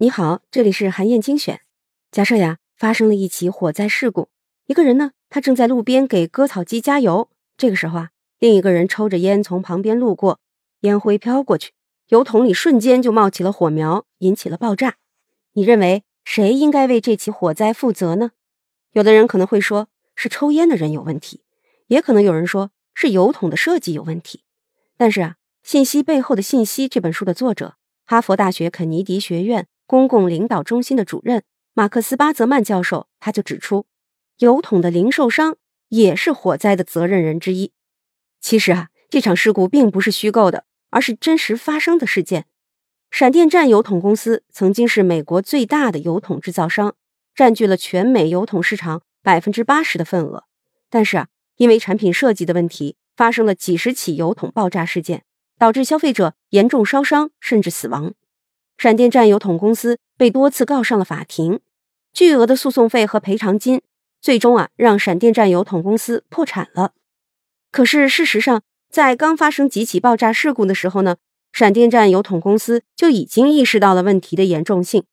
你好，这里是韩燕精选。假设呀，发生了一起火灾事故，一个人呢，他正在路边给割草机加油。这个时候啊，另一个人抽着烟从旁边路过，烟灰飘过去，油桶里瞬间就冒起了火苗，引起了爆炸。你认为谁应该为这起火灾负责呢？有的人可能会说是抽烟的人有问题，也可能有人说是油桶的设计有问题。但是啊，《信息背后的信息》这本书的作者，哈佛大学肯尼迪学院。公共领导中心的主任马克思巴泽曼教授，他就指出，油桶的零售商也是火灾的责任人之一。其实啊，这场事故并不是虚构的，而是真实发生的事件。闪电战油桶公司曾经是美国最大的油桶制造商，占据了全美油桶市场百分之八十的份额。但是啊，因为产品设计的问题，发生了几十起油桶爆炸事件，导致消费者严重烧伤甚至死亡。闪电战油桶公司被多次告上了法庭，巨额的诉讼费和赔偿金，最终啊让闪电战油桶公司破产了。可是事实上，在刚发生几起爆炸事故的时候呢，闪电战油桶公司就已经意识到了问题的严重性。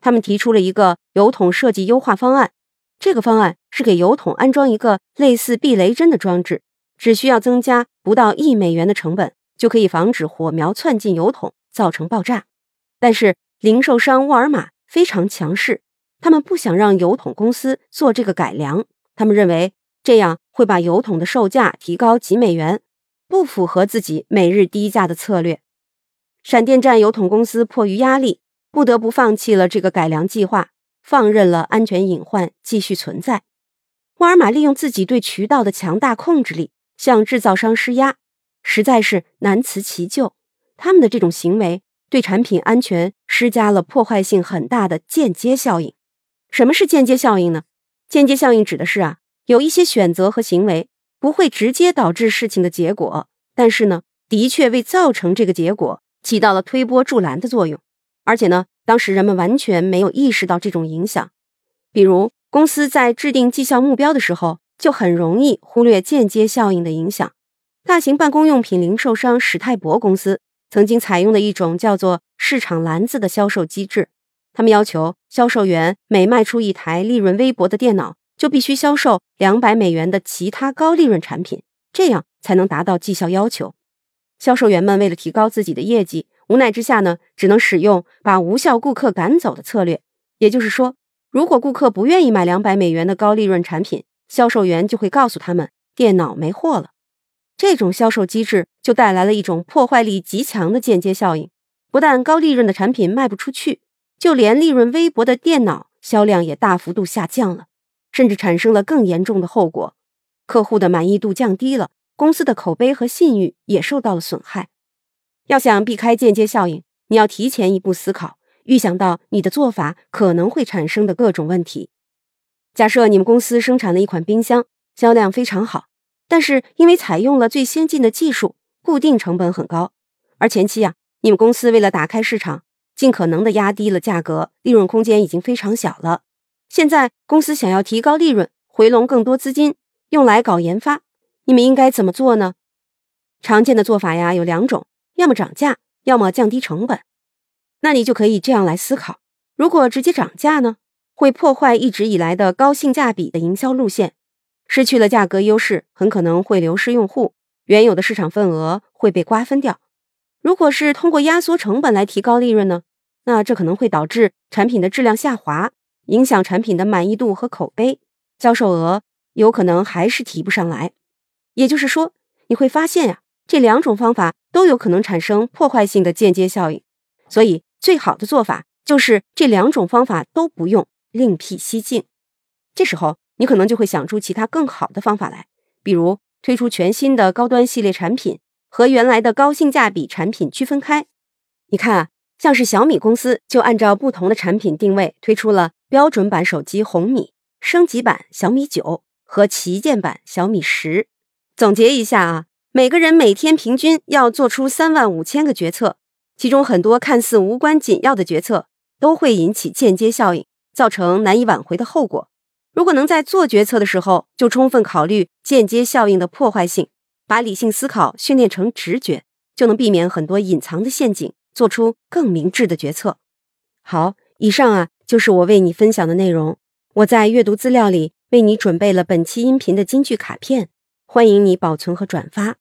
他们提出了一个油桶设计优化方案，这个方案是给油桶安装一个类似避雷针的装置，只需要增加不到一美元的成本，就可以防止火苗窜进油桶，造成爆炸。但是零售商沃尔玛非常强势，他们不想让油桶公司做这个改良，他们认为这样会把油桶的售价提高几美元，不符合自己每日低价的策略。闪电战油桶公司迫于压力，不得不放弃了这个改良计划，放任了安全隐患继续存在。沃尔玛利用自己对渠道的强大控制力，向制造商施压，实在是难辞其咎。他们的这种行为。对产品安全施加了破坏性很大的间接效应。什么是间接效应呢？间接效应指的是啊，有一些选择和行为不会直接导致事情的结果，但是呢，的确为造成这个结果起到了推波助澜的作用。而且呢，当时人们完全没有意识到这种影响。比如，公司在制定绩效目标的时候，就很容易忽略间接效应的影响。大型办公用品零售商史泰博公司。曾经采用的一种叫做“市场篮子”的销售机制，他们要求销售员每卖出一台利润微薄的电脑，就必须销售两百美元的其他高利润产品，这样才能达到绩效要求。销售员们为了提高自己的业绩，无奈之下呢，只能使用把无效顾客赶走的策略。也就是说，如果顾客不愿意买两百美元的高利润产品，销售员就会告诉他们电脑没货了。这种销售机制就带来了一种破坏力极强的间接效应，不但高利润的产品卖不出去，就连利润微薄的电脑销量也大幅度下降了，甚至产生了更严重的后果：客户的满意度降低了，公司的口碑和信誉也受到了损害。要想避开间接效应，你要提前一步思考，预想到你的做法可能会产生的各种问题。假设你们公司生产了一款冰箱，销量非常好。但是因为采用了最先进的技术，固定成本很高，而前期呀，你们公司为了打开市场，尽可能的压低了价格，利润空间已经非常小了。现在公司想要提高利润，回笼更多资金，用来搞研发，你们应该怎么做呢？常见的做法呀有两种，要么涨价，要么降低成本。那你就可以这样来思考：如果直接涨价呢，会破坏一直以来的高性价比的营销路线。失去了价格优势，很可能会流失用户，原有的市场份额会被瓜分掉。如果是通过压缩成本来提高利润呢？那这可能会导致产品的质量下滑，影响产品的满意度和口碑，销售额有可能还是提不上来。也就是说，你会发现呀，这两种方法都有可能产生破坏性的间接效应。所以，最好的做法就是这两种方法都不用，另辟蹊径。这时候。你可能就会想出其他更好的方法来，比如推出全新的高端系列产品，和原来的高性价比产品区分开。你看啊，像是小米公司就按照不同的产品定位，推出了标准版手机红米、升级版小米九和旗舰版小米十。总结一下啊，每个人每天平均要做出三万五千个决策，其中很多看似无关紧要的决策，都会引起间接效应，造成难以挽回的后果。如果能在做决策的时候就充分考虑间接效应的破坏性，把理性思考训练成直觉，就能避免很多隐藏的陷阱，做出更明智的决策。好，以上啊就是我为你分享的内容。我在阅读资料里为你准备了本期音频的金句卡片，欢迎你保存和转发，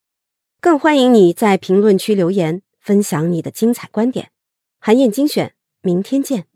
更欢迎你在评论区留言分享你的精彩观点。韩燕精选，明天见。